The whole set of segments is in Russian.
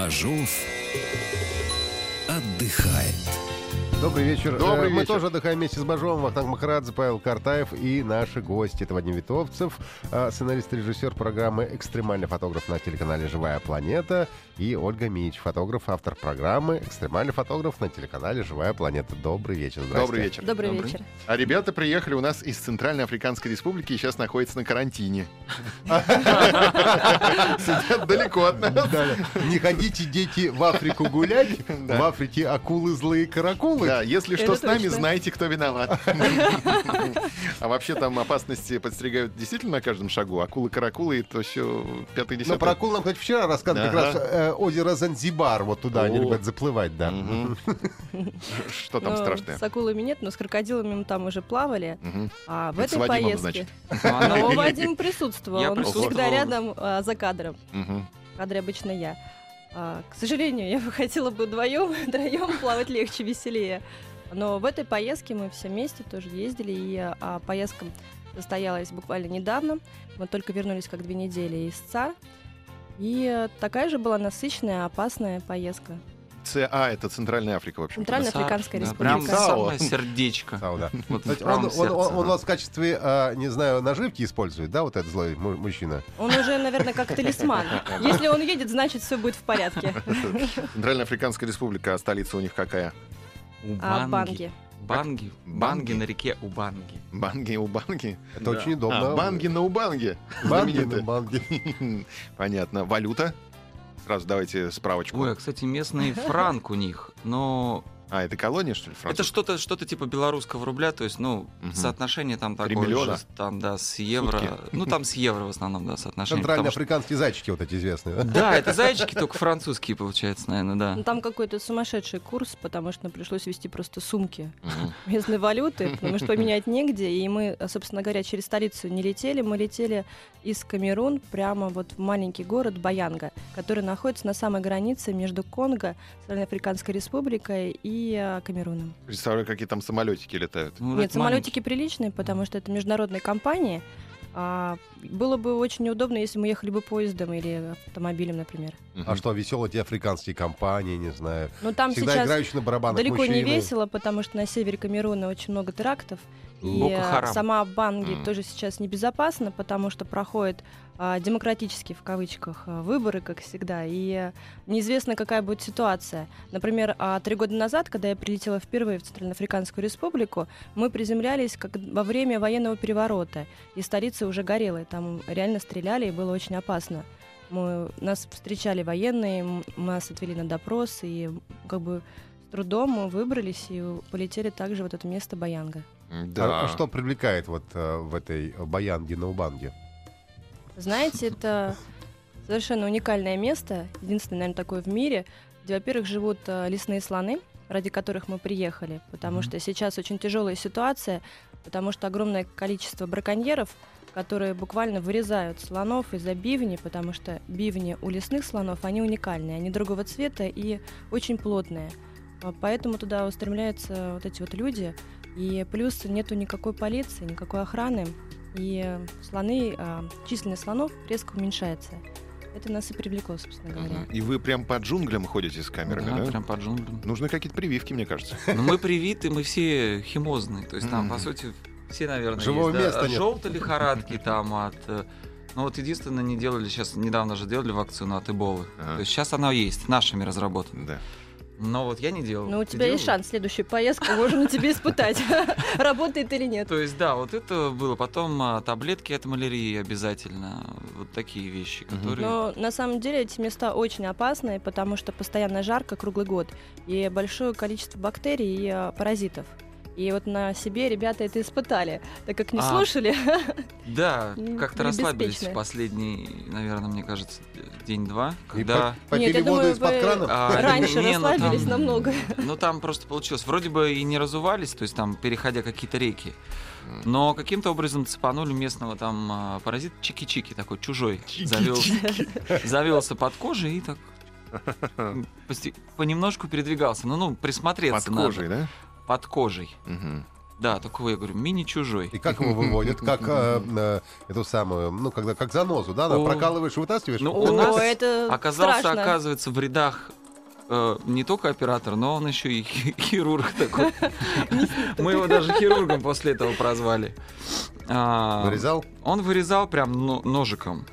Бажов отдыхает. Добрый вечер. Добрый Э, Мы вечер. тоже отдыхаем вместе с Бажовым, Вахтанг Махарадзе, Павел Картаев и наши гости. Это Вадим Витовцев, э, сценарист и режиссер программы «Экстремальный фотограф» на телеканале «Живая планета» и Ольга Мич, фотограф, автор программы «Экстремальный фотограф» на телеканале «Живая планета». Добрый вечер. Здрасте. Добрый вечер. Добрый, Добрый. вечер. А ребята приехали у нас из Центральной Африканской Республики и сейчас находятся на карантине. Сидят далеко от нас. Не ходите, дети, в Африку гулять. В Африке акулы злые каракулы. Да, если что с нами, знаете, кто виноват. А вообще там опасности подстерегают действительно на каждом шагу. Акулы-каракулы, это все пятый Но десятый. про акул нам, кстати, вчера рассказывали, как раз э, озеро Занзибар, вот туда они любят заплывать, да. Что там Ну, страшное? С акулами нет, но с крокодилами мы там уже плавали. А в этой поездке... Ну, Но Вадим присутствовал, он всегда рядом а, за кадром. В кадре обычно я. А, к сожалению, я бы хотела бы вдвоем, втроем плавать легче, веселее. Но в этой поездке мы все вместе тоже ездили, и а, поездка состоялась буквально недавно. Мы только вернулись как две недели из ЦАР. И э, такая же была насыщенная, опасная поездка. ЦА — это Центральная Африка, в общем. Центральная Африканская Да, Прям республика. САО. самое сердечко. Сау, да. Вот Кстати, прям он, он- сердце, он- он да. вас в качестве, а, не знаю, наживки использует, да, вот этот злой му- мужчина? Он уже, наверное, как талисман. Если он едет, значит, все будет в порядке. Центральная Африканская Республика, а столица у них какая? А Убанги. банги. Банги. Банги? Банги на реке Убанги. Банги у банги? Это Да. очень удобно. А, банги на Убанге. Банги, ну, банги. Понятно. Валюта? Сразу давайте справочку. Ой, а, кстати, местный франк у них, но А, это колония, что ли, это французская? что-то что типа белорусского рубля, то есть, ну, Мгм. соотношение там такое миллиона? же, там, да, с евро. Сутки. Ну, там с евро в основном, да, соотношение. потому что- Центральноафриканские зайчики вот эти известные. да? Да, это зайчики, только французские, получается, наверное, да. Ну, Там какой-то сумасшедший курс, потому что нам пришлось вести просто сумки местной валюты, потому что поменять негде. И мы, собственно говоря, через столицу не летели. Мы летели из Камерун прямо вот в маленький город Баянга, который находится на самой границе между Конго, Центральноафриканской республикой и э, Камеруном. Представляю, какие там самолетики летают. Ну, Нет, самолетики приличные, потому что это международные компании. А, было бы очень неудобно, если мы ехали бы поездом или автомобилем, например. А что, веселые эти африканские компании, не знаю. Но там Всегда сейчас играющие на барабанах далеко не мужчины. весело, потому что на севере Камеруна очень много терактов. И сама Банги Мгм. тоже сейчас небезопасна, потому что проходят а, демократические, в кавычках, а, выборы, как всегда, и неизвестно, какая будет ситуация. Например, а, три года назад, когда я прилетела впервые в Центральноафриканскую республику, мы приземлялись как во время военного переворота, и столица уже горела, и там реально стреляли, и было очень опасно. Мы, нас встречали военные, нас отвели на допрос, и как бы с трудом мы выбрались и полетели также в вот это место Баянга. Да. А что привлекает вот э, в этой Баянге на Убанге? Знаете, это совершенно уникальное место, единственное, наверное, такое в мире, где, во-первых, живут э, лесные слоны, ради которых мы приехали, потому Мгм. что сейчас очень тяжелая ситуация, потому что огромное количество браконьеров, которые буквально вырезают слонов из-за бивни, потому что бивни у лесных слонов, они уникальные, они другого цвета и очень плотные. А Поэтому туда устремляются вот эти вот люди, и плюс нету никакой полиции, никакой охраны, и слоны, а, численность слонов резко уменьшается. Это нас и привлекло, собственно говоря. Мгм. И вы прям по джунглям ходите с камерами, Да, да? прям по джунглям. Нужны какие-то прививки, мне кажется. Но мы привиты, мы все химозные. То есть там, по сути, все, наверное, Живого есть, да, места от нет. желтой лихорадки там, от... э, Ну вот единственное, не делали сейчас, недавно же делали вакцину от Эболы. Ага. То есть сейчас она есть, нашими разработана. Да. Но вот я не делал. Ну, у Ты тебя есть делал? шанс, следующую поездку можем на тебе испытать, работает или нет. То есть, да, вот это было. Потом а, таблетки от малярии обязательно. Вот такие вещи, которые... Но на самом деле эти места очень опасные, потому что постоянно жарко круглый год и большое количество бактерий и а, паразитов. И вот на себе ребята это испытали, так как не А, слушали. Да, как-то расслабились в последний, наверное, мне кажется, день-два, когда... по- Нет, я думаю, из-под крана? А, раньше не, ну расслабились там- намного. Ну, там просто получилось. Вроде бы и не разувались, то есть там, переходя какие-то реки. Но каким-то образом цепанули местного там а, паразит чики-чики такой, чужой. Завелся, завелся под кожей и так понемножку передвигался. Ну, ну, присмотреться Под надо. кожей, да? Под кожей. Мгм. Да, такого я говорю, мини-чужой. И как его выводят? Как э, э, эту самую, ну, когда как занозу, да? О. Прокалываешь и вытаскиваешь? Ну, О, у нас это Оказался, страшно. оказывается, в рядах э, не только оператор, но он еще и хи- хирург такой. Мы его даже хирургом после этого прозвали. А, Вырезал? Он вырезал прям но- ножиком.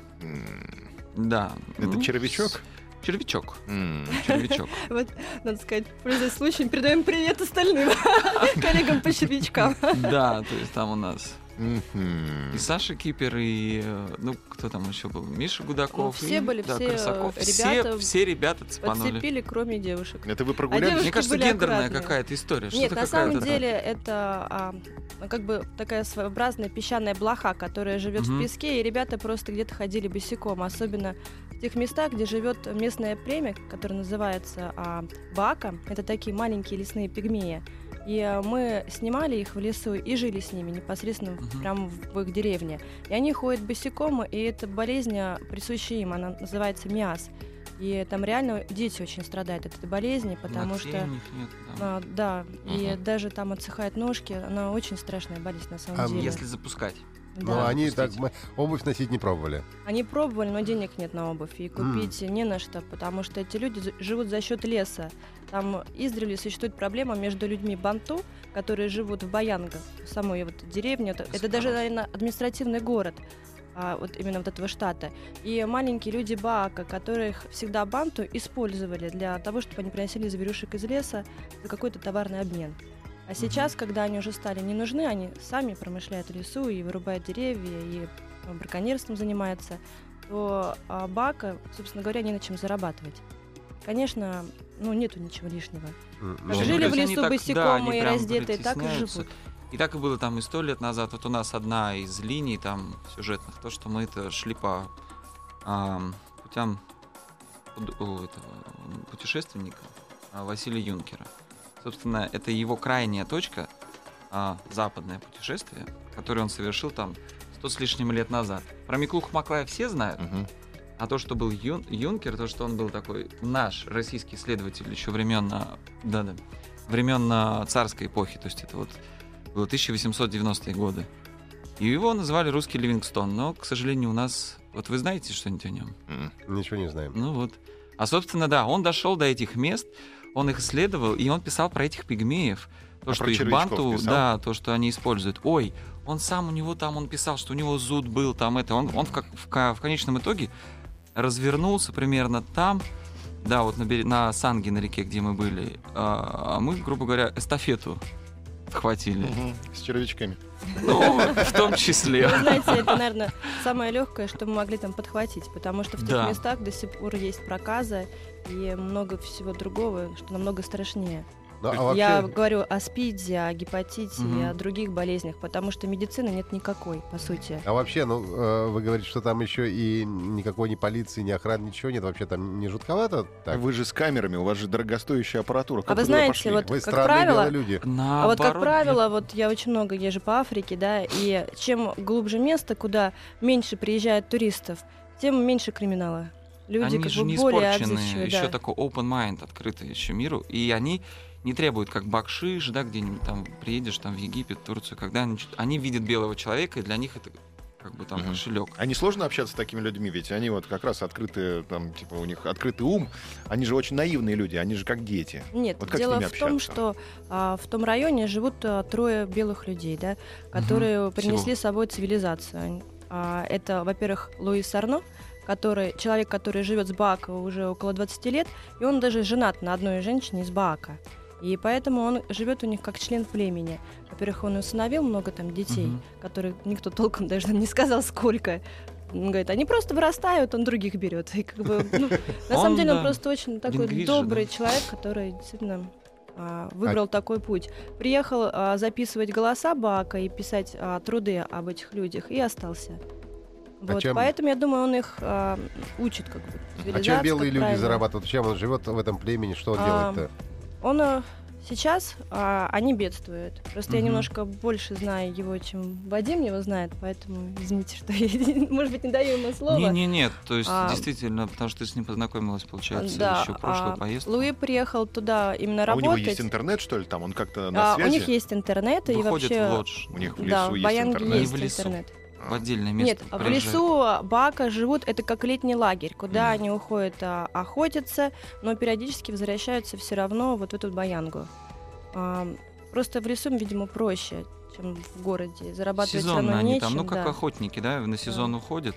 Да. Это Ну, червячок? Червячок. М. Червячок. Вот, надо сказать, пользуясь случаем, передаем привет остальным коллегам по червячкам. Да, то есть там у нас Мгм. и Саша Кипер, и э, ну кто там еще был, Миша Гудаков. Ну, все и, были, да, все, Красаков. э, Все, ребята все ребята цепанули. Подцепили, кроме девушек. Это вы А прогулялись? девушки Мне кажется, были гендерная аккуратнее. какая-то история. Нет, Что-то на какая-то самом там. деле это а, ну, как бы такая своеобразная песчаная блоха, которая живет Мгм. в песке, и ребята просто где-то ходили босиком, особенно в тех местах, где живет местное племя, которое называется а, бака. Это такие маленькие лесные пигмеи. И а, мы снимали их в лесу и жили с ними непосредственно Мгм. прямо в, их деревне. И они ходят босиком, и эта болезнь а, присуща им, она называется миаз. И там реально дети очень страдают от этой болезни, потому что нет, да. а, да, и Мгм. даже там отсыхают ножки. Она очень страшная болезнь на самом А деле. Если запускать. Ну, Да. они так Пустите. мы обувь носить не пробовали. Они пробовали, но денег нет на обувь, и купить не на что, потому что эти люди живут за счет леса. Там издревле существует проблема между людьми банту, которые живут в Баянго, в самой вот деревне. Это, это даже, наверное, административный город. а, вот именно вот этого штата. И маленькие люди Баака, которых всегда банту использовали для того, чтобы они приносили зверюшек из леса за какой-то товарный обмен. А сейчас, когда они уже стали не нужны, они сами промышляют лесу и вырубают деревья, и э, браконьерством занимаются, то а, Бака, собственно говоря, не на чем зарабатывать. Конечно, ну нету ничего лишнего. М, Как ну, Жили в лесу так- да, босиком они и раздетые, так и живут. И так и было там и сто лет назад. Вот у нас одна из линий там сюжетных, то, что мы это шли по ам, путям у этого путешественника а, Василия Юнкера. Собственно, это его крайняя точка, а, западное путешествие, которое он совершил там сто с лишним лет назад. Про Миклуха Маклая все знают, Мгм. а то, что был Юн- Юнкер, то, что он был такой наш российский исследователь еще времен, а, да-да, времен а, царской эпохи, то есть это вот было 1890-е годы. И его называли русский Ливингстон, но, к сожалению, у нас... Вот вы знаете что-нибудь о нем? Ничего не знаем. Ну вот. А, собственно, да, он дошел до этих мест, он их исследовал, и он писал про этих пигмеев. То, А что их банту, писал? да, то, что они используют. Ой, он сам у него там, он писал, что у него зуд был, там это. Он, он в, как- в в конечном итоге развернулся примерно там, да, вот на, на Санге, на реке, где мы были. А, а мы, грубо говоря, эстафету хватили. С червячками. Ну, в том числе. Вы знаете, это, наверное, самое легкое, что мы могли там подхватить, потому что в тех Да. местах до сих пор есть проказа и много всего другого, что намного страшнее. Ну, а Я вообще, говорю о СПИДе, о гепатите и Мгм. о других болезнях, потому что медицины нет никакой, по сути. а вообще, ну, э, вы говорите, что там еще и никакой ни полиции, ни охраны, ничего нет. Вообще там не жутковато? Так? Вы же с камерами, у вас же дорогостоящая аппаратура. Как А вы знаете, пошли? вот Вы как правило- люди. А вот, как Наоборот, правило, вот я очень много езжу по Африке, да, и чем глубже место, куда меньше приезжает туристов, тем меньше криминала. Люди они как же бы не более отзывчивые, еще да. такой open mind открытый еще миру, и они не требуют, как бакшиш, да, где-нибудь там приедешь там в Египет, Турцию, когда они, они видят белого человека, и для них это как бы там Мгм. кошелек. А не сложно общаться с такими людьми, ведь они вот как раз открытые, там, типа, у них открытый ум, они же очень наивные люди, они же как дети. Нет, Вот как с дело ними в том, общаться? что а, в том районе живут а, трое белых людей, да, которые принесли с собой цивилизацию. А, это, во-первых, Луис Арно, который, человек, который живет с Баака уже около 20 лет, и он даже женат на одной женщине из Баака. И поэтому он живет у них как член племени. Во-первых, он усыновил много там детей, Мгм. которых никто толком даже не сказал, сколько. Он говорит, они просто вырастают, он других берет. И как бы, ну, на самом деле он просто очень такой добрый человек, который действительно а, выбрал такой путь. Приехал а, записывать голоса Бака и писать а, труды об этих людях и остался. Вот, чем- Поэтому я думаю, он их а, учит как бы. А чем белые люди правильно. зарабатывают? Чем он живет в этом племени? Что он А, делает-то? Он а, сейчас а, они бедствуют. Просто я Мгм. немножко больше знаю его, чем Вадим его знает, поэтому извините, что я, может быть, не даю ему слова. Не, не, нет, то есть А, действительно, потому что ты с ним познакомилась, получается, Да, еще в прошлую а, поездку. Луи приехал туда именно А у него работать. есть интернет, что ли, там? Он как-то на А, у связи? них есть интернет и Выходит вообще в лодж, У них в лесу да, есть интернет? есть в лесу. интернет. В отдельное место. Нет, в приезжает. лесу Бака живут, это как летний лагерь, куда Мгм. они уходят а, охотиться, но периодически возвращаются все равно вот в эту Баянгу. А, просто в лесу, видимо, проще, чем в городе. Зарабатывать все Сезонно равно они нечем. там, ну как да. охотники, да, на сезон уходят,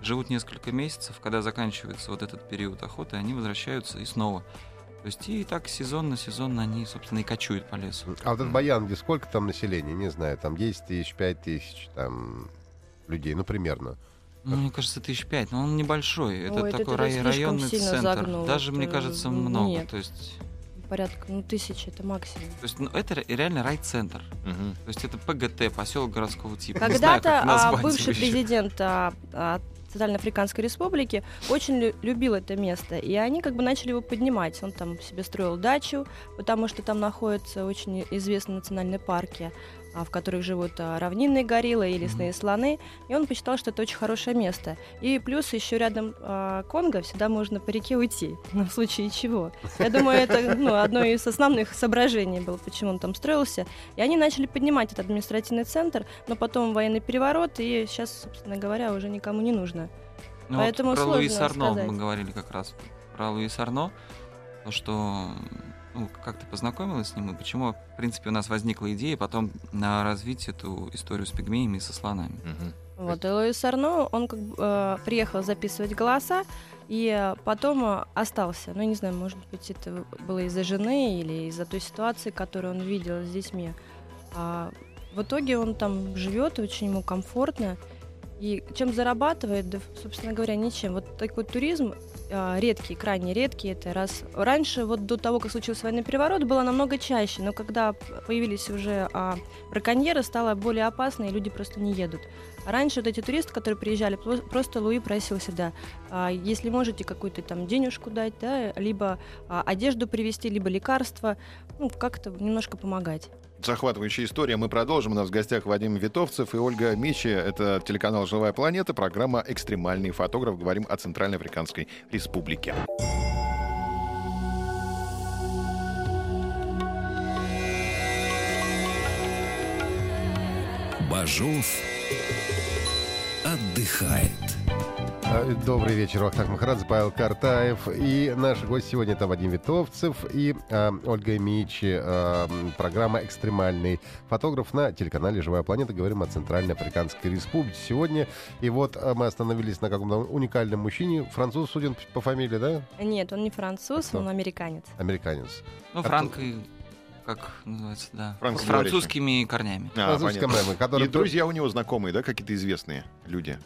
живут несколько месяцев, когда заканчивается вот этот период охоты, они возвращаются и снова. То есть и так сезонно, сезонно они, собственно, и кочуют по лесу. А вот этот Баян, где сколько там населения? Не знаю, там 10 тысяч, 5 тысяч там людей, ну, примерно. Ну, мне кажется, тысяч пять, но он небольшой. Это Ой, это такой ты рай- районный сильно центр. загнул. Даже, мне Это, кажется, м, много. нет. То есть, Порядка, ну, тысячи, это максимум. то есть ну, это ре- реально рай-центр. Мгм. То есть это ПГТ, поселок городского типа. Когда-то как а, бывший президент а, а, Центральноафриканской республики очень лю- любил это место, и они как бы начали его поднимать. Он там себе строил дачу, потому что там находятся очень известные национальные парки, в которых живут а, равнинные гориллы и лесные слоны, и он посчитал, что это очень хорошее место. И плюс еще рядом а, Конго всегда можно по реке уйти, ну, в случае чего. Я думаю, это ну, одно из основных соображений было, почему он там строился. И они начали поднимать этот административный центр, но потом военный переворот, и сейчас, собственно говоря, уже никому не нужно. Ну, Поэтому вот про сложно Луис Арно сказать. мы говорили как раз. Про Луис Арно. То, что ну, как ты познакомилась с ним, и почему, в принципе, у нас возникла идея потом на развить эту историю с пигмеями и со слонами. Мгм. Вот, и Луис Арно, он как бы э, приехал записывать голоса, и потом э, остался. Ну, я не знаю, может быть, это было из-за жены или из-за той ситуации, которую он видел с детьми. А в итоге он там живет, очень ему комфортно. И чем зарабатывает, да, собственно говоря, ничем. Вот такой туризм а, редкий, крайне редкий. Это раз раньше, вот до того, как случился военный переворот, было намного чаще, но когда появились уже а, браконьеры, стало более опасно, и люди просто не едут. А раньше вот эти туристы, которые приезжали, просто Луи просил всегда, а, если можете какую-то там денежку дать, да, либо а, одежду привезти, либо лекарства, ну, как-то немножко помогать. Захватывающая история. Мы продолжим. У нас в гостях Вадим Витовцев и Ольга Мичи. Это телеканал «Живая планета», программа «Экстремальный фотограф». Говорим о Центральноафриканской Республике. Бажов отдыхает. А, Добрый вечер, Вахтанг Махарадзе, Павел Картаев. И наш гость сегодня это Вадим Витовцев и а, Ольга Мичи. м, программа «Экстремальный фотограф» на телеканале «Живая планета». Говорим о Центральной Африканской Республике сегодня. И вот а, мы остановились на каком-то уникальном мужчине. Француз, суден по фамилии, да? Нет, он не француз, Кто? он американец. Американец. Ну, А Франк, и- как называется, да. С Франкоговорящий. французскими корнями. А, Французский понятно. мемы, который... И друзья у него знакомые, да, какие-то известные люди?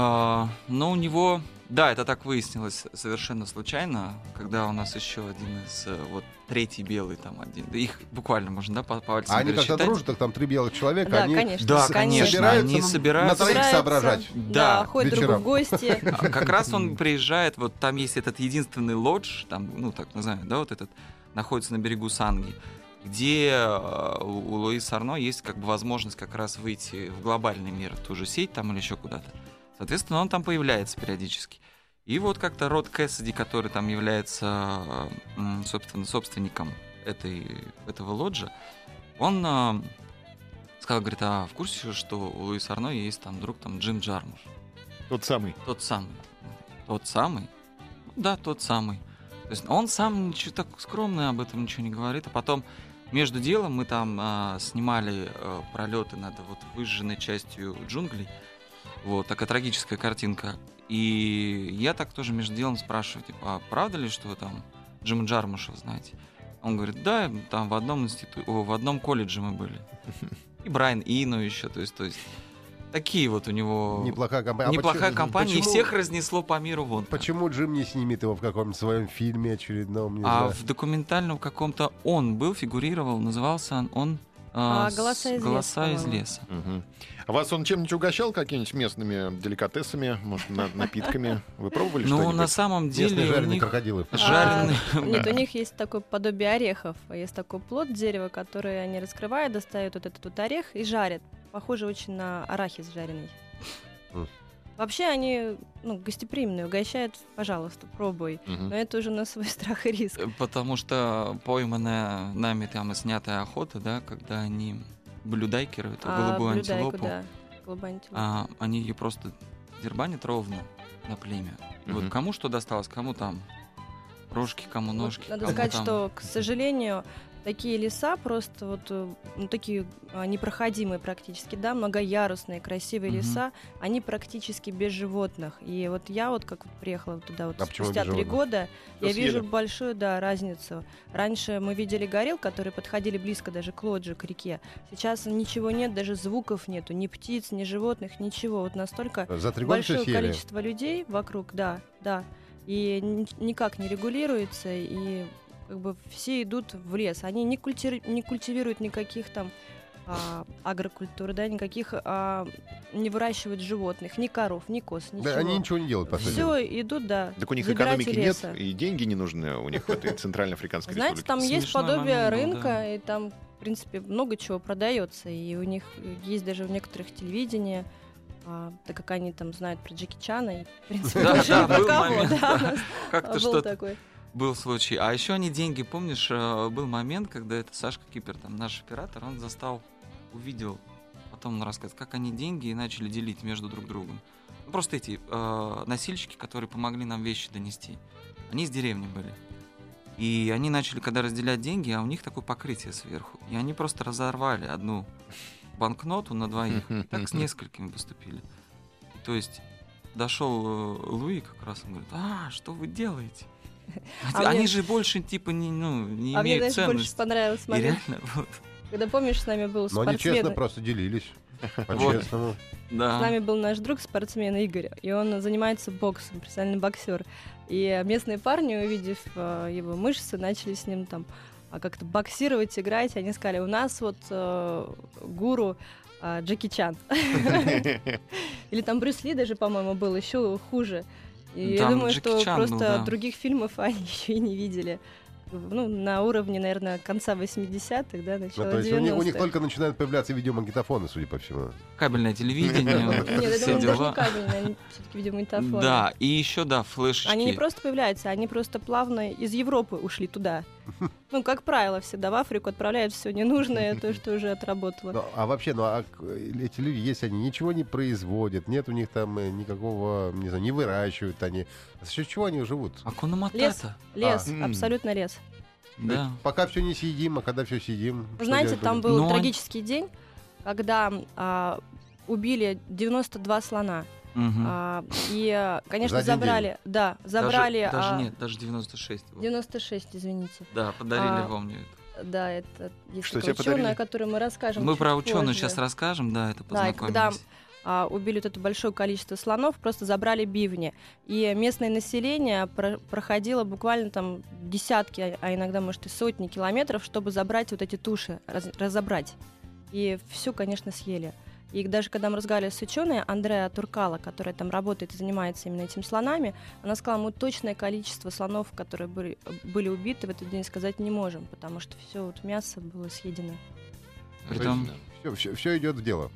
А, но у него, да, это так выяснилось совершенно случайно, когда у нас еще один из, э, вот третий белый там один, их буквально можно, да, по пальцам А они как-то дружат, так там три белых человека, Да, они конечно. Да, с- конечно, собираются они собираются. на троих соображать. Да, Да, ходят друг вечером. в гости. А Как раз он приезжает, вот там есть этот единственный лодж, там, ну, так называемый, да, вот этот, находится на берегу Санги, где э, у у Луиса Арно есть как бы возможность как раз выйти в глобальный мир, в ту же сеть там или еще куда-то. Соответственно, он там появляется периодически. И вот как-то Род Кэссиди, который там является, э, собственно, собственником этой, этого лоджа, он э, сказал, говорит, а в курсе, что у Луиса Арно есть там друг там Джим Джармуш? Тот самый. Тот самый. Тот самый? Да, тот самый. То есть он сам ничего так скромно об этом ничего не говорит, а потом между делом мы там а, снимали а, пролеты над вот выжженной частью джунглей. Вот такая трагическая картинка. И я так тоже между делом спрашиваю, типа, а правда ли, что вы там Джима Джармуша знаете? Он говорит, да, там в одном институ... О, в одном колледже мы были. И Брайан Ино еще, то есть, то есть такие вот у него... Неплохая компания. А Неплохая почему- компания, и почему- всех разнесло по миру вон. Почему Джим не снимет его в каком-нибудь своем фильме очередном? Не А знаю. в документальном каком-то он был, фигурировал, назывался он... он А, с- «Голоса из леса», «Голоса из по-моему. леса». Мгм. А вас он чем-нибудь угощал, какими-нибудь местными деликатесами, может, на- напитками? Вы пробовали Ну, на самом Местные деле у жареные них крокодилы. жареные... А, Нет, у них есть такое подобие орехов. Есть такой плод дерева, который они раскрывают, достают вот этот вот орех и жарят. Похоже очень на арахис жареный. Вообще они ну, гостеприимные, угощают, пожалуйста, пробуй. Мгм. Но это уже на свой страх и риск. Э, Потому что пойманная нами там и снятая охота, да, когда они блюдайкеры, эту А, голубую блюдайку, антилопу, да. Голубая антилопа. а, они ее просто дербанят ровно на племя. Мгм. Вот кому что досталось, кому там рожки, кому Вот ножки. надо кому сказать, там- что, к сожалению, такие леса просто вот э, ну, такие а, непроходимые практически, да, многоярусные, красивые Мгм. леса, они практически без животных. И вот я вот как вот приехала туда вот А спустя три года, Всё я съели. вижу большую, да, разницу. Раньше мы видели горилл, которые подходили близко даже к лоджи, к реке. Сейчас ничего нет, даже звуков нету, ни птиц, ни животных, ничего. Вот настолько За три года все большое количество людей вокруг, да, да, и ни- никак не регулируется, и как бы все идут в лес. Они не, культи- не культивируют никаких там а, агрокультур, да, никаких а, не выращивают животных, ни коров, ни коз, ничего. Да, они ничего не делают, по сути. Все идут, да. Так у них экономики леса. нет, и деньги не нужны у них в этой Центральноафриканской Знаете, республике. там есть подобие момент рынка, да. и там, в принципе, много чего продается, и у них есть даже в некоторых телевидение, а, так как они там знают про Джеки Чана, и, в принципе, Да, да, был кого, момент, да, да. у нас Как-то был что-то такой. Был случай. А еще они деньги, помнишь, э, был момент, когда это Сашка Кипер, там наш оператор, он застал, увидел, потом он рассказывает, как они деньги начали делить между друг другом. Ну, просто эти э, носильщики, которые помогли нам вещи донести, они из деревни были. И они начали, когда разделять деньги, а у них такое покрытие сверху. И они просто разорвали одну банкноту на двоих. И так с несколькими поступили. И то есть дошел э, Луи как раз, он говорит, а, что вы делаете? А Они мне- же больше типа не, ну, не А мне, имеют знаешь, больше И момент, реально, вот, когда, помнишь, с нами был Но они честно спортсмен, просто делились. По-честному. с да. нами был наш друг, спортсмен Игорь, и он занимается боксом, профессиональный боксер. И местные парни, увидев э, его мышцы, начали с ним там а, как-то боксировать, играть. Они сказали, у нас вот э, гуру а, Джеки Чан. Или там Брюс Ли даже, по-моему, был еще хуже. И я Там думаю, Джеки что Чан просто был, да. других фильмов они еще и не видели. Ну, на уровне, наверное, конца 80-х, да, Ну, начала то есть у них, у них 90-х. только начинают появляться видеомагнитофоны, судя по всему. Кабельное телевидение, Нет, я все думаю, даже дела. они все-таки видеомагнитофоны. Да, и еще, да, флешечки. Они не просто появляются, они просто плавно из Европы ушли туда. Ну, как правило, всегда в Африку отправляют все ненужное, то, что уже отработало. Ну, а вообще, ну а эти люди, если они ничего не производят, нет у них там э, никакого, не знаю, не выращивают они. За счет чего они живут? Акуна Матата. Лес, А, м. абсолютно лес. Да. Пока все не съедим, а когда все съедим. Знаете, там был Но- трагический день, когда а, убили 92 слона. Мгм. А, и, а, конечно, За забрали, да, Даже- забрали Даже, а, нет, даже 96 было. 96, извините. Да, подарили А, вам мне это. Да, это есть Что ученая, о которой мы расскажем. Мы чуть про ученую позже. сейчас расскажем, да, это Да, и когда а, убили вот это большое количество слонов, просто забрали бивни. И местное население про- проходило буквально там десятки, а- а иногда, может, и сотни километров, чтобы забрать вот эти туши, раз- разобрать. И все, конечно, съели. И даже когда мы разговаривали с ученой Андреа Туркала, которая там работает и занимается именно этими слонами, она сказала, мы точное количество слонов, которые были, были убиты в этот день, сказать не можем, потому что все вот мясо было съедено. Притом Все, все, идет в дело.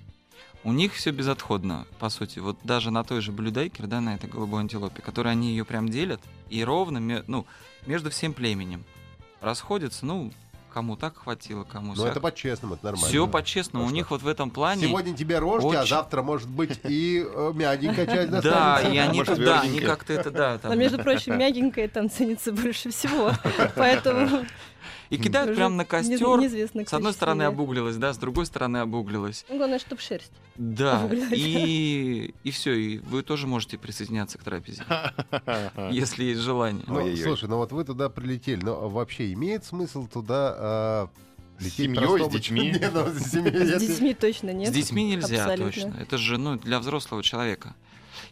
у них все безотходно, по сути. Вот даже на той же блюдайкер, да, на этой голубой антилопе, которой они ее прям делят, и ровно, ну, между всем племенем расходятся, ну, кому так хватило, кому Но сяк. это по-честному, это нормально. Все по-честному. У них вот в этом плане... Сегодня тебе рожки, а очень- завтра, может быть, и э, мягенькая часть Да, достанется. и они Может, тут, да, они как-то это, да, Но, там, между прочим, мягенькое там ценится больше всего. Поэтому и кидают уже прямо на не- костер. неизвестно, С одной стороны обуглилось, да, с другой стороны обуглилось. Ну, Главное, чтобы шерсть. Да, и, и все, и вы тоже можете присоединяться к трапезе, если есть желание. Ну, Ой-ой-ой. слушай, ну вот вы туда прилетели, но вообще имеет смысл туда Лететь семьей, с простому детьми. человеку- Не, ну, с семьей С детьми точно нет. С детьми нельзя, Абсолютно. точно. Это же ну, для взрослого человека.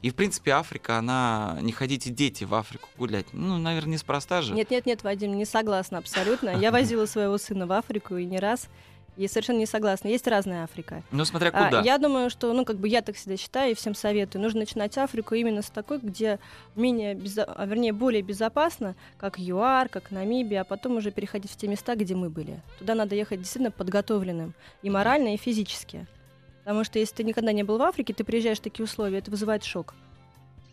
И, в принципе, Африка, она... Не ходите дети в Африку гулять. Ну, наверное, неспроста же. Нет, нет, нет, Вадим, не согласна абсолютно. Я возила своего сына в Африку и не раз. И совершенно не согласна. Есть разная Африка. Ну, смотря А, куда. я думаю, что, ну, как бы я так всегда считаю и всем советую, нужно начинать Африку именно с такой, где менее, безо- а, вернее, более безопасно, как ЮАР, как Намибия, а потом уже переходить в те места, где мы были. Туда надо ехать действительно подготовленным и морально, и физически. Потому что если ты никогда не был в Африке, ты приезжаешь в такие условия, это вызывает шок.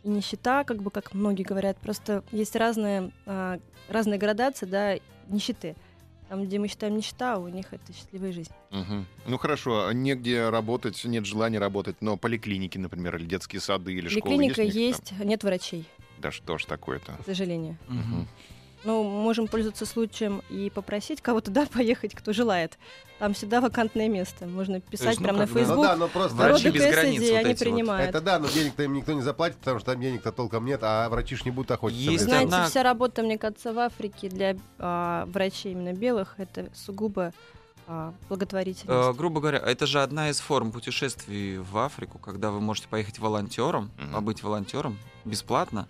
И нищета, как бы, как многие говорят, просто есть разные, а, разные градации, да, нищеты. Там, где мы считаем нищета, а у них это счастливая жизнь. Мгм. Ну хорошо, негде работать, нет желания работать, но поликлиники, например, или детские сады, или школы Поликлиника есть? них есть, нет врачей? Да что ж такое-то? к сожалению. Мгм. Ну, можем пользоваться случаем и попросить кого-то, да, поехать, кто желает. Там всегда вакантное место. Можно писать есть, ну, прямо на бы- Ну Facebook. да, но просто... Врачи без границ вот они эти вот. принимают. Это да, но денег-то им никто не заплатит, потому что там денег-то толком нет, а врачи ж не будут охотиться. Есть на Знаете, одна- вся работа, мне кажется, в Африке для а, врачей именно белых, это сугубо а, благотворительность. Э, грубо говоря, это же одна из форм путешествий в Африку, когда вы можете поехать волонтером, Мгм. побыть волонтером бесплатно,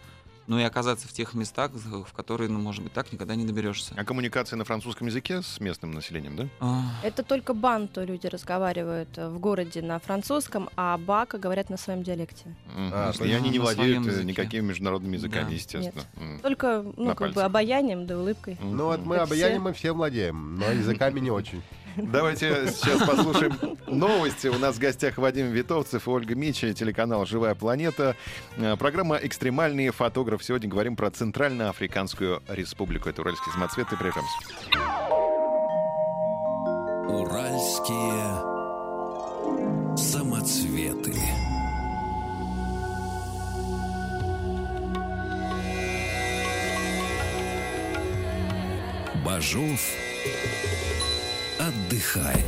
ну и оказаться в тех местах, в которые, ну, может быть, так никогда не доберешься. А коммуникация на французском языке с местным населением, да? А, Это только банто люди разговаривают э, в городе на французском, а бака говорят на своем диалекте. Мгм. А, И они не владеют э, никакими международными языками, Да. естественно. М. Только, ну, На как бы пальцах. обаянием да улыбкой. Ну вот мы обаянием все. мы все владеем, но языками не очень. Давайте сейчас послушаем новости. У нас в гостях Вадим Витовцев Ольга Мичи, телеканал «Живая планета». Э, Программа «Экстремальный фотограф». Сегодня говорим про Центральноафриканскую республику. Это уральские самоцветы. Прервемся. Уральские самоцветы. Бажов отдыхает.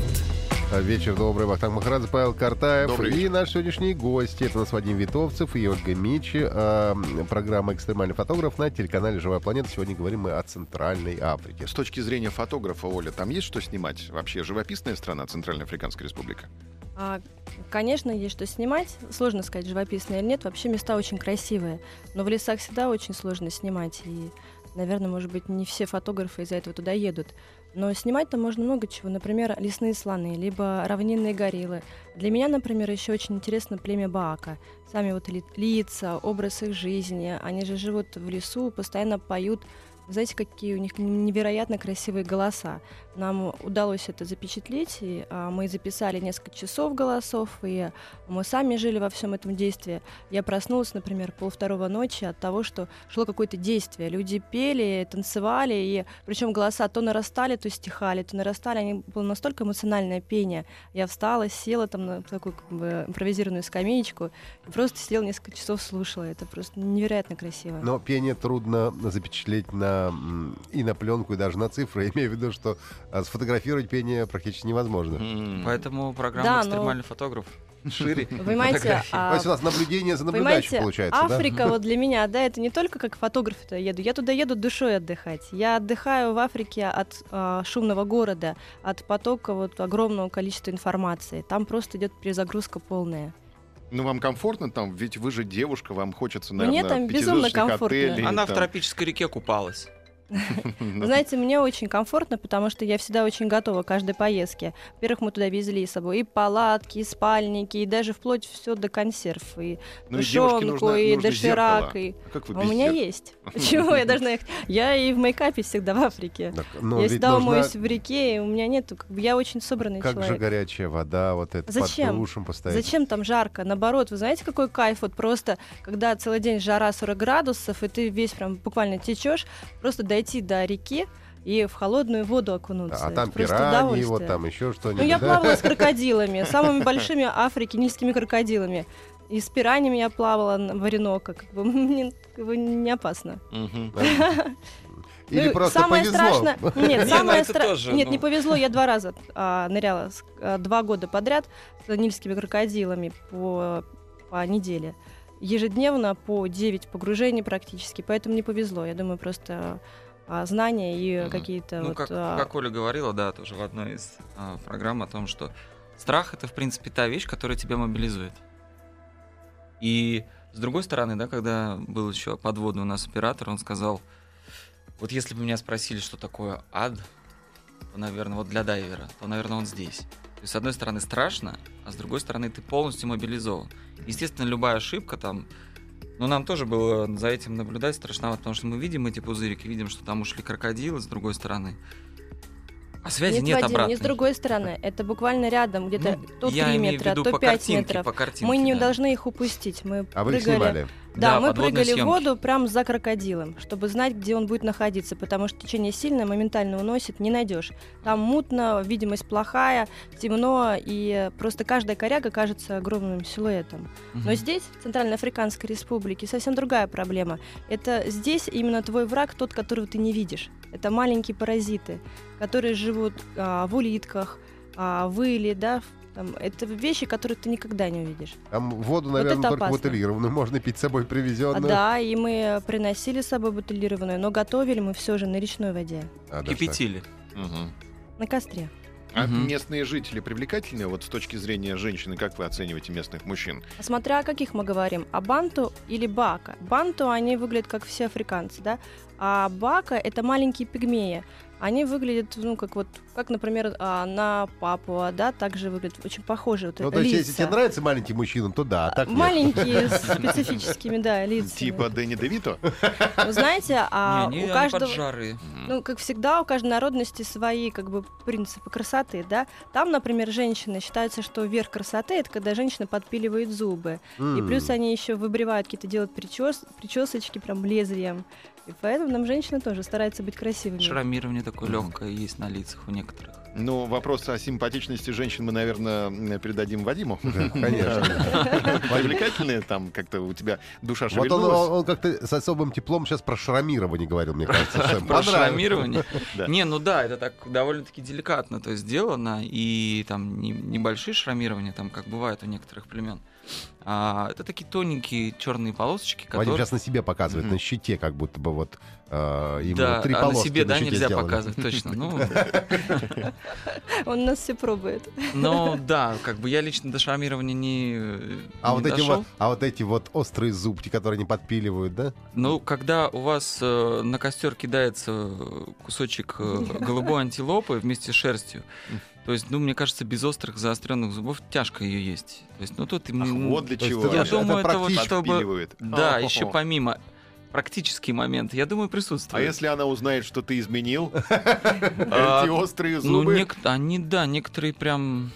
А, Вечер добрый. Вахтанг Махарадзе, Павел Картаев. Добрый и вечер. наши сегодняшние гости. Это у нас Вадим Витовцев и Ольга Мичи. А, Программа «Экстремальный фотограф» на телеканале «Живая планета». Сегодня говорим мы о Центральной Африке. С точки зрения фотографа, Оля, там есть что снимать? Вообще живописная страна Центральноафриканская республика? А, конечно, есть что снимать. Сложно сказать, живописные или нет. Вообще места очень красивые. Но в лесах всегда очень сложно снимать. И, наверное, может быть, не все фотографы из-за этого туда едут. Но снимать там можно много чего. Например, лесные слоны, либо равнинные гориллы. Для меня, например, еще очень интересно племя Баака. Сами вот ли- лица, образ их жизни. Они же живут в лесу, постоянно поют. Знаете, какие у них невероятно красивые голоса. Нам удалось это запечатлеть, и а, мы записали несколько часов голосов, и мы сами жили во всем этом действии. Я проснулась, например, полвторого ночи от того, что шло какое-то действие. Люди пели, танцевали, и причем голоса то нарастали, то стихали, то нарастали. Они было настолько эмоциональное пение. Я встала, села там на такую как бы, импровизированную скамеечку, и просто сидела несколько часов, слушала. Это просто невероятно красиво. Но пение трудно запечатлеть на, и на пленку, и даже на цифры. Я имею в виду, что а, сфотографировать пение практически невозможно. Поэтому программа Да, но- «Экстремальный фотограф» шире. Вы понимаете, а, То есть у нас наблюдение за наблюдающим получается, да? Африка вот для меня, да, это не только как фотограф туда еду. Я туда еду душой отдыхать. Я отдыхаю в Африке от а, шумного города, от потока вот огромного количества информации. Там просто идет перезагрузка полная. Ну, вам комфортно там? Ведь вы же девушка, вам хочется, Мне наверное, там безумно пятизвездочных комфортно. отелей, Она в там. тропической реке купалась. Вы знаете, мне очень комфортно, потому что я всегда очень готова к каждой поездке. Во-первых, мы туда везли с собой и палатки, и спальники, и даже вплоть все до консерв, и тушенку, и доширак, и... А как вы А у меня есть. Почему я должна ехать? Я и в мейкапе всегда в Африке. Я всегда умоюсь в реке, и у меня нету, я очень собранный Как же человек. горячая вода, вот это Зачем? под душем постоять. Зачем там жарко? Наоборот, вы знаете, какой кайф? Вот просто, когда целый день жара 40 градусов, и ты весь прям буквально течешь, просто дойти до реки и в холодную воду окунуться. А там пираньи, вот там еще что-нибудь. Ну, я да? плавала с крокодилами, самыми большими Африки, нильскими крокодилами. И с пираньями я плавала на- в Ореноко, как бы мне как бы не опасно. Мгм. Или Ну, просто самое повезло. страшное. Нет, Не, самое ну это стра- тоже, Нет, ну. не повезло. Я два раза а, ныряла с- а, два года подряд с нильскими крокодилами по, по неделе. Ежедневно по 9 погружений практически, поэтому не повезло. Я думаю, просто а, знания и Мгм. какие-то Ну, вот, как, а, как Оля говорила, да, тоже в одной из а, программ о том, что страх это, в принципе, та вещь, которая тебя мобилизует. И с другой стороны, да, когда был еще подводный у нас оператор, он сказал, вот если бы меня спросили, что такое ад, то, наверное, вот для дайвера, то, наверное, он здесь. То есть, с одной стороны, страшно, а с другой стороны, ты полностью мобилизован. Естественно, любая ошибка там, ну, нам тоже было за этим наблюдать страшновато, потому что мы видим эти пузырики, видим, что там ушли крокодилы с другой стороны. А связи Нет, нет, Вадим, обратной. не с другой стороны. Это буквально рядом, где-то Ну, то я 3 имею в метра, то по 5 картинке, метров. по картинке, Мы не да. должны их упустить. Мы А вы их прыгали. снимали? Да, Да, мы прыгали в съемки. воду прям за крокодилом, чтобы знать, где он будет находиться, потому что течение сильное, моментально уносит, не найдешь. Там мутно, видимость плохая, темно, и просто каждая коряга кажется огромным силуэтом. Мгм. Но здесь, в Центральноафриканской республике, совсем другая проблема. Это здесь именно твой враг, тот, которого ты не видишь. Это маленькие паразиты, которые живут а, в улитках, а, в иле, да, в- там, это вещи, которые ты никогда не увидишь. Там воду, Вот наверное, это только опасно. бутылированную можно пить с собой А, привезенную. Да, и мы приносили с собой бутылированную, но готовили мы все же на речной воде, А, Кипятили. Мгм. на костре. А Мгм. местные жители привлекательные? Вот с точки зрения женщины, как вы оцениваете местных мужчин? Смотря о каких мы говорим, о банту или бака. Банту, они выглядят как все африканцы, да, а бака — это маленькие пигмеи. Они выглядят, ну, как вот, как, например, а, на Папуа, да, также выглядят очень похожи. Вот, Ну, то есть, если тебе нравится маленький мужчина, то да, а так нет. Маленькие, с специфическими, да, лицами. Типа Дэнни Девито? Вы знаете, а не, они, у каждого... Ну, как всегда, у каждой народности свои как бы принципы красоты, да. Там, например, женщины считается, что верх красоты это когда женщина подпиливает зубы. И М. плюс они еще выбривают какие-то делают причес, причесочки прям лезвием. И поэтому нам женщины тоже стараются быть красивыми. Шрамирование такое легкое есть на лицах у некоторых. Ну, вопрос о симпатичности женщин мы, наверное, передадим Вадиму. Да, конечно. Привлекательные там как-то у тебя душа Вот он, шевельнулась. он- он как-то с особым теплом сейчас про шрамирование говорил, мне кажется. Про шрамирование. Да. Не, ну да, это так довольно-таки деликатно то есть сделано, и там не- небольшие шрамирования, там как бывает у некоторых племен. А, это такие тоненькие черные полосочки, Вадим которые... сейчас на себе показывает, Мгм. на щите, как будто бы вот э, именно Да, три а на полоски себе, да, щите нельзя сделаны. показывать, точно. Ну, Он нас все пробует. но да, как бы я лично до шрамирования не А не вот, эти дошел. вот, а вот эти вот острые зубки, которые не подпиливают, да? Ну, когда у вас э, на костер кидается кусочек э, голубой антилопы вместе с шерстью, то есть, ну, мне кажется, без острых заостренных зубов тяжко ее есть. То есть, ну тут Ах, именно- вот для чего. ты Я Это думаю, это вот практически чтобы... Подпиливает. Да, О-хо-хо. еще помимо практический момент, я думаю, А присутствует. если она узнает, что ты изменил? А, Эти острые Ну, зубы. нек- они, да, некоторые прям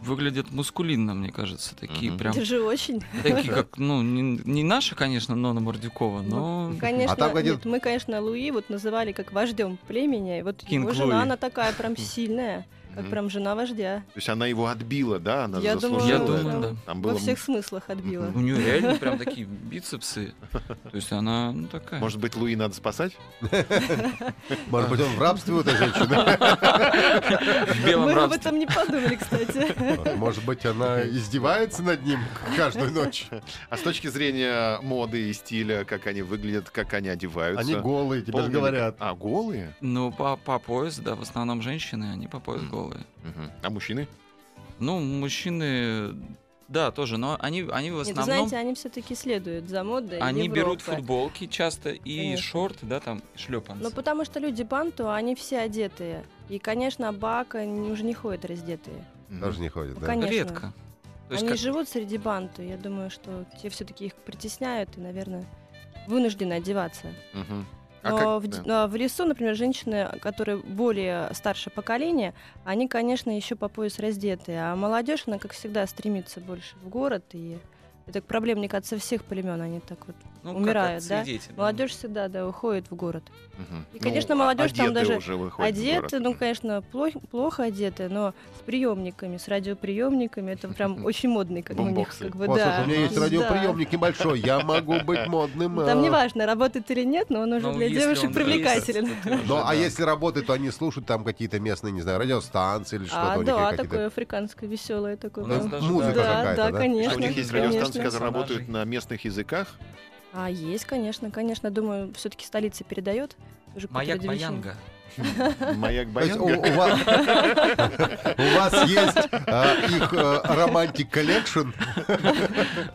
выглядят мускулинно, мне кажется, такие прям... Это же очень. Такие, как, ну, не, не наши, конечно, Нона Мордюкова, но... Конечно, А там нет, мы, конечно, Луи вот называли как вождем племени. Вот Кинг его жена, Луи. она такая прям сильная, как прям жена вождя. То есть она его отбила, да? Она Я заслужила думаю, Я думаю, да. Там Во было, всех смыслах отбила. У нее реально прям такие бицепсы. То есть она, ну, такая. может быть, Луи надо спасать? Может быть, он в рабстве у этой женщины? в белом Мы об этом не подумали, кстати. Может быть, она издевается над ним каждую ночь? А с точки зрения моды и стиля, как они выглядят, как они одеваются? Они голые, тебе же говорят. А, голые? Ну, по, по пояс, да, в основном женщины, они по пояс Мгм. Голые. Мгм. А мужчины? Ну, мужчины, да, тоже, но они, они в Нет, основном, знаете, они все-таки следуют за модой они берут Европы. футболки часто и Конечно. шорты, да, там, шлепанцы. Ну, потому что люди банту, они все одетые. И, конечно, бака уже не ходят раздетые. Тоже не ходит, да? Конечно. Редко. То есть они как- живут среди банту. Я думаю, что те все-таки их притесняют и, наверное, вынуждены одеваться. Мгм. А Но как- в, да. в лесу, например, женщины, которые более старшее поколение, они, конечно, еще по пояс раздетые. А молодежь, она, как всегда, стремится больше в город. И это проблема, мне кажется, всех племен. Они так вот ну, умирают, да? Молодежь всегда, да, уходит в город. Мгм. И, конечно, молодежь там даже уже одеты, ну, конечно, плохо, плохо одеты, но с приемниками, с радиоприемниками. Это прям очень модный, как бы, у них, как бы, да. у меня есть радиоприемник небольшой, я могу быть модным. Там а. не важно, работает или нет, но он уже Ну, для девушек привлекателен. Ну, а если работает, то они слушают там какие-то местные, не знаю, радиостанции или что-то А, у них да, такое африканское, веселое такое. Ну, музыка да, какая-то, да, конечно. У них есть конечно. Которые работают на местных языках? А, есть, конечно, конечно. Думаю, все-таки столица передает Маяк радиовещание. Маяк Баянга. у вас, есть а, их romantic collection.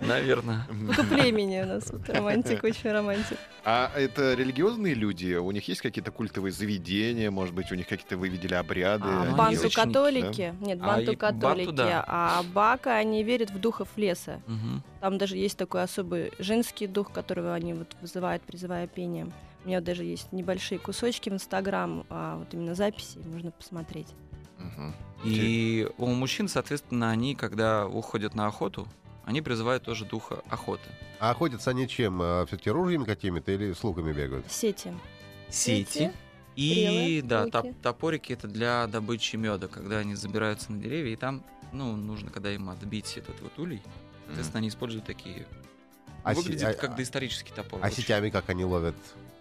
Наверное. Только племени у нас вот романтик, очень романтик. А это религиозные люди? У них есть какие-то культовые заведения? Может быть, у них какие-то вы видели обряды? Банту католики, нет, банту католики, а бака они верят в духов леса. Там даже есть такой особый женский дух, которого они вот вызывают, призывая пением. У меня даже есть небольшие кусочки в Инстаграм, а вот именно записи можно посмотреть. Мгм. И у мужчин, соответственно, они, когда уходят на охоту, они призывают тоже духа охоты. А охотятся они чем? все-таки ружьями какими-то или с луками бегают? Сети. Сети. И стрелы, да, луки. топ- топорики это для добычи меда, когда они забираются на деревья, и там, ну, нужно, когда им отбить этот вот улей, соответственно, они используют такие. А выглядит а- как доисторический топор. А очень. сетями как они ловят?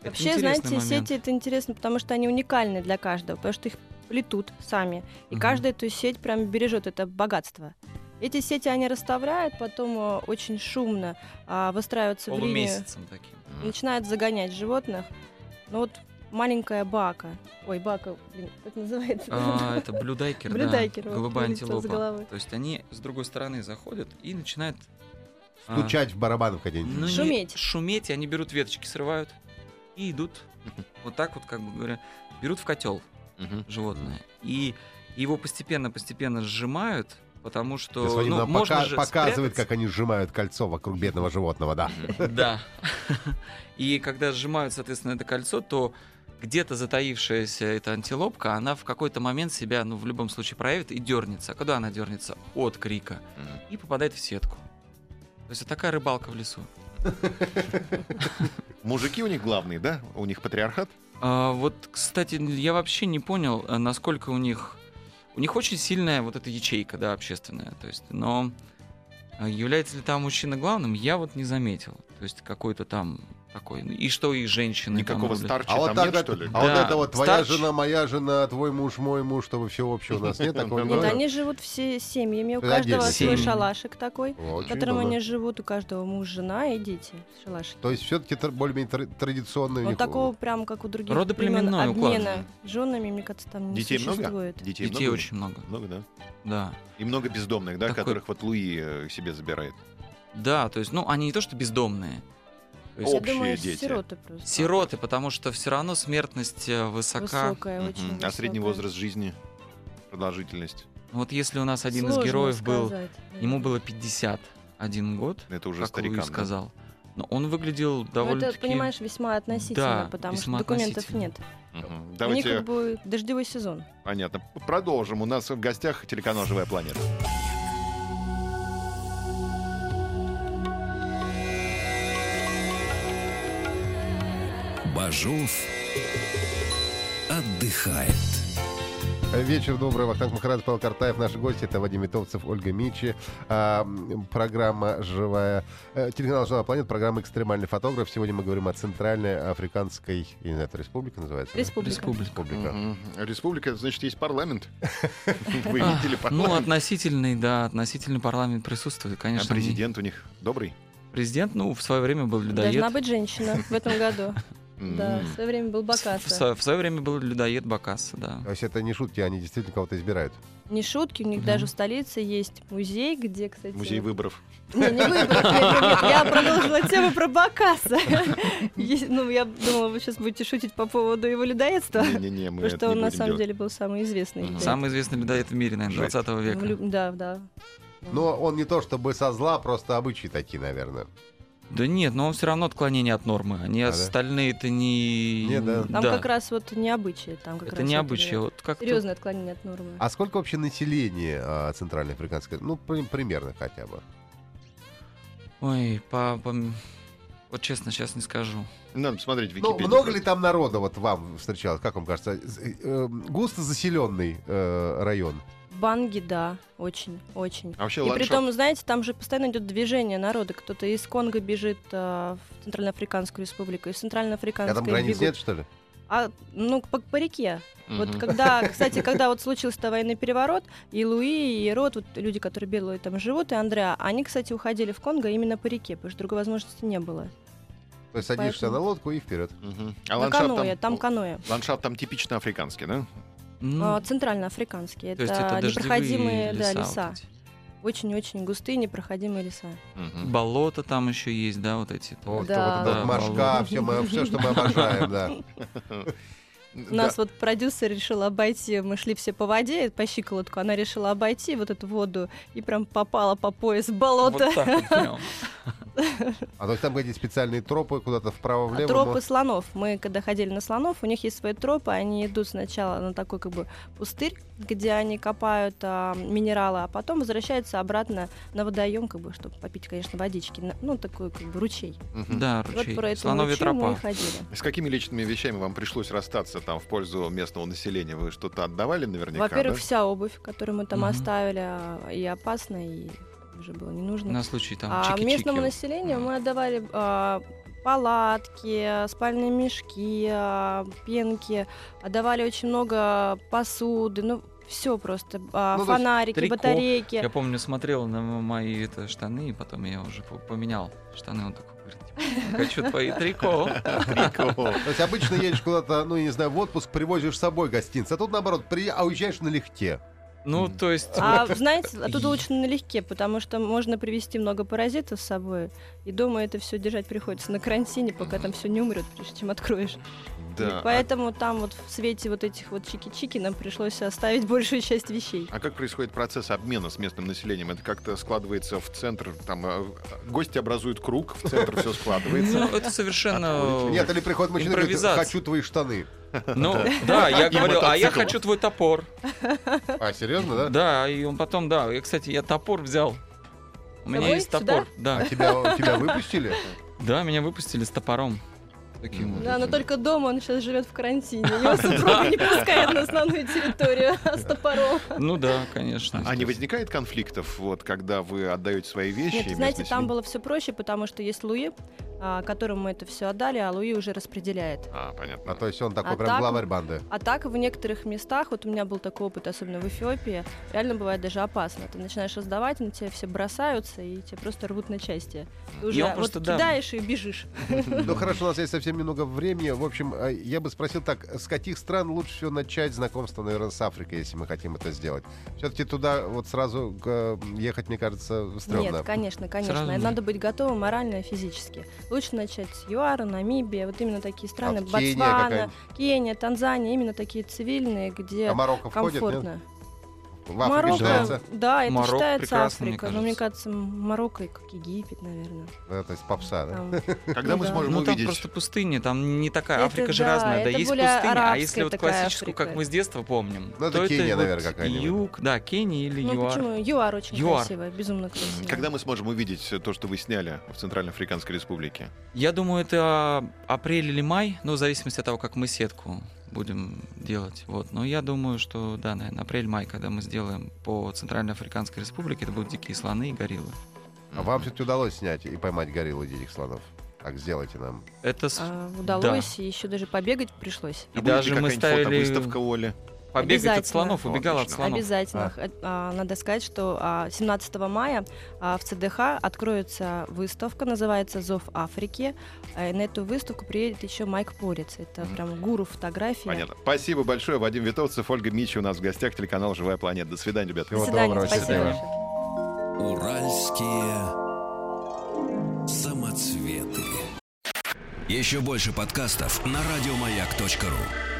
Это Вообще, знаете, момент. сети это интересно, потому что они уникальны для каждого, потому что их плетут сами. И Мгм. каждый эту сеть прям бережет это богатство. Эти сети они расставляют, потом э, очень шумно а, выстраиваются в линию, таким. Начинают загонять животных. Ну вот маленькая бака. Ой, бака, блин, как называется? А, это блюдайкер, да, Блюдайкер, голубая антилопа. То есть они с другой стороны заходят и начинают а, Стучать в барабан где-нибудь. ну, Шуметь. шуметь, и они берут веточки, срывают и идут вот так вот, как бы говоря, берут в котел животное. И его постепенно-постепенно сжимают, потому что Вадим ну, можно пока- же показывает, спрятаться. как они сжимают кольцо вокруг бедного животного, да. Да. И когда сжимают, соответственно, это кольцо, то где-то затаившаяся эта антилопка, она в какой-то момент себя, ну, в любом случае проявит и дернется. А куда она дернется? От крика. И попадает в сетку. То есть вот такая рыбалка в лесу. Мужики у них главные, да? У них патриархат? А, вот, кстати, я вообще не понял, а, насколько у них... У них очень сильная вот эта ячейка, да, общественная. То есть, но а, является ли там мужчина главным, я вот не заметил. То есть какой-то там такой... И что их женщины... там Никакого рубят. старча А вот там нет, что ли? а вот Да, это вот твоя старч. жена, моя жена, твой муж, мой муж, чтобы все общее у нас нет такого Нет, никакого? они живут все семьями, у каждого свой шалашик такой, в котором они живут, у каждого муж, жена и дети. Шалашики. То есть все-таки более-менее тр- традиционный у Вот такого прям, как у других Родоплеменной племен, обмена же. женами, мне кажется, там не Детей много? Детей, очень много, Много, да? да. И много бездомных, да, которых вот Луи э, себе забирает. Да, то есть, ну, они не то что бездомные. То есть Я Общие думаю, дети. сироты просто. сироты, потому что все равно смертность э, высока. Высокая, Мгм. очень А высокая. средний возраст жизни? Продолжительность? Вот если у нас один из Сложно героев был, сказать, ему было 51 год, Это уже как старикан. Луи да? сказал. Но он выглядел Ну, довольно это, понимаешь, весьма относительно, Да, потому весьма что документов относительно. нет. Мгм. У них Давайте, как бы дождевой сезон. понятно. Продолжим. У нас в гостях телеканал «Живая планета». Бажов отдыхает. Вечер добрый. Вахтанг Махарадзе, Павел Картаев. Наши гости это Вадим Витовцев, Ольга Мичи. А, программа «Живая...» э, Телеканал «Живая планета», программа «Экстремальный фотограф». Сегодня мы говорим о Центральной Африканской... Я не знаю, это республика называется? да? Республика. республика. Республика. Мгм. Республика, значит, есть парламент. Вы А, видели Ну, парламент? относительный, да, относительный парламент присутствует, А конечно. не- президент у них добрый? Президент, ну, в свое время был людоед. Должна быть женщина в этом году. Да, в свое время был В, Бакаса. в свое время был людоед Бакаса, да. То есть это не шутки, они действительно кого-то избирают. Не шутки, у них Мгм. даже в столице есть музей, где, кстати... Музей выборов. Не, не выборов, я продолжила тему про Бакаса. Ну, я думала, вы сейчас будете шутить по поводу его людоедства. Не-не-не, мы Потому что он на самом деле был самый известный. Самый известный людоед в мире, наверное, Жесть. 20 века. Влю- Да, да. Но он не то чтобы со зла, просто обычаи такие, наверное. Да нет, но он все равно отклонение от нормы. Они А, да? остальные это не... Не, да. Там как раз вот необычие. Там как Это раз необычно. Вот как Серьезное отклонение от нормы. А сколько вообще населения а, Центральной Африканской? Ну, при- примерно хотя бы. Ой, по, по- Вот честно, сейчас не скажу. Надо смотреть Ну, Википедию. много ли там народа вот вам встречалось? Как вам кажется? Э, Густо заселенный э, район. Банги, да, очень, очень. А вообще И при том, знаете, там же постоянно идет движение народа. Кто-то из Конго бежит а, в Центральноафриканскую республику, из А Центральноафриканской там границ бегут. нет, что ли? А, ну, по, по реке. Вот Мгм. когда, кстати, когда вот случился военный переворот, и Луи, и Рот, вот люди, которые белые там живут, и Андреа, они, кстати, уходили в Конго именно по реке, потому что другой возможности не было. То есть садишься Поэтому- на лодку и вперед. Мгм. А На ландшафт каноэ, там, там каноэ. ландшафт там типично африканский, да? Ну, Центральноафриканские. то есть это Это дождевые непроходимые да, леса. вот леса. эти. Очень-очень густые непроходимые леса. Мгм. Болото там еще есть, да, вот эти. Вот, Да. вот, вот Да, мошка, болото. все, мы, все, что мы обожаем, да. У нас вот продюсер решил обойти, мы шли все по воде, по щиколотку, она решила обойти вот эту воду и прям попала по пояс в болото. Вот так вот прям. А то есть там какие-то специальные тропы куда-то вправо-влево? Тропы слонов. Мы когда ходили на слонов, у них есть свои тропы, они идут сначала на такой как бы пустырь, где они копают а, минералы, а потом возвращаются обратно на водоем, как бы, чтобы попить, конечно, водички. Ну, такой как бы ручей. Да, Вот ручей. про эту Слоновья мы и ходили. С какими личными вещами вам пришлось расстаться там в пользу местного населения? Вы что-то отдавали наверняка, Во-первых, да? вся обувь, которую мы там Мгм. оставили, а, и опасно, и уже было не нужно. На случай там А чики-чики. местному населению мы отдавали а, палатки, спальные мешки, а, пенки, отдавали очень много посуды, ну все просто, а, Ну, есть фонарики, трико. батарейки. Я помню, смотрел на мои это, штаны, и потом я уже по- поменял штаны. Он такой хочу твои трико. Прикол. То есть обычно едешь куда-то, ну, не знаю, в отпуск, привозишь с собой гостинцы, а тут, наоборот, при... а уезжаешь налегке. Ну, то есть... А знаете, оттуда И- очень налегке, потому что можно привезти много паразитов с собой, и дома это все держать приходится на карантине, пока там все не умрет, прежде чем откроешь. Да. И А- поэтому там вот в свете вот этих вот чики-чики нам пришлось оставить большую часть вещей. А как происходит процесс обмена с местным населением? Это как-то складывается в центр, там э, гости образуют круг, в центр все складывается. Ну, это совершенно... Нет, или приходит мужчина и говорит, хочу твои штаны. Ну, да, я И говорил, а я хочу твой топор. А, серьезно, да? Да, и он потом, да, я, кстати, я топор взял. У меня есть топор, А да. тебя, тебя выпустили? Да, меня выпустили с топором. Таким вот Да, но только дома он сейчас живет в карантине. Его супруга не пускает на основную территорию с топором. Ну да, конечно. А не возникает конфликтов, вот, когда вы отдаете свои вещи? Нет, знаете, там было все проще, потому что есть Луи, а, которому мы это все отдали, а Луи уже распределяет. А, понятно. А то есть он такой А прям так- главарь банды. А так в некоторых местах, вот у меня был такой опыт, особенно в Эфиопии, реально бывает даже опасно. Ты начинаешь раздавать, на тебя все бросаются и тебя просто рвут на части. Ты уже он вот просто, да. кидаешь и бежишь. Ну хорошо, у нас есть совсем немного времени. В общем, э, я бы спросил так, с каких стран лучше всего начать знакомство, наверное, с Африкой, если мы хотим это сделать? Все-таки туда вот сразу ехать, мне кажется, стрёмно. Нет, конечно, конечно. Сразу Надо быть готовым морально и физически. Лучше начать с ЮАРа, Намибия, вот именно такие страны, А Кения Ботсвана, какая-нибудь? Кения, Танзания, именно такие цивильные, где А Марокко входит, нет? В Африке Марокко, считается? да, это Марокко считается прекрасно, мне Африка. Но мне кажется. Марокко, как Египет, наверное. Да, то есть попса, да? Там. Когда Ну мы сможем Ну, там увидеть... просто пустыня, там не такая, Это Африка же да, разная, да, это есть пустыня, а если вот классическую, как Африка. мы с детства помним, Ну, это то Кения, это наверное, вот какая-нибудь. юг, да, Кения или Ну ЮАР. почему? ЮАР очень ЮАР. красиво, безумно красиво. Когда мы сможем увидеть то, что вы сняли в Центральноафриканской Республике? Я думаю, это апрель или май, ну, в зависимости от того, как мы сетку будем делать. Вот. Но я думаю, что, да, наверное, апрель-май, когда мы сделаем по Центральноафриканской Республике, это будут дикие слоны и гориллы. А вам все-таки удалось снять и поймать гориллу диких слонов? Так, сделайте нам. Это А, удалось, и еще даже побегать пришлось. И А даже мы какая-нибудь ставили фотовыставка Оли? Побегать от слонов, убегал от слонов. Обязательно. Х- а, Надо сказать, что а, 17 мая а, в ЦДХ откроется выставка, называется «Зов Африки». А, и На эту выставку приедет еще Майк Порец. Это Мгм. прям гуру фотографии. Понятно. Спасибо большое. Вадим Витовцев, Ольга Мичи у нас в гостях, телеканал «Живая планета». До свидания, ребята. До свидания. доброго, Спасибо счастливо. большое. Уральские самоцветы. Еще больше подкастов на радиомаяк.ру.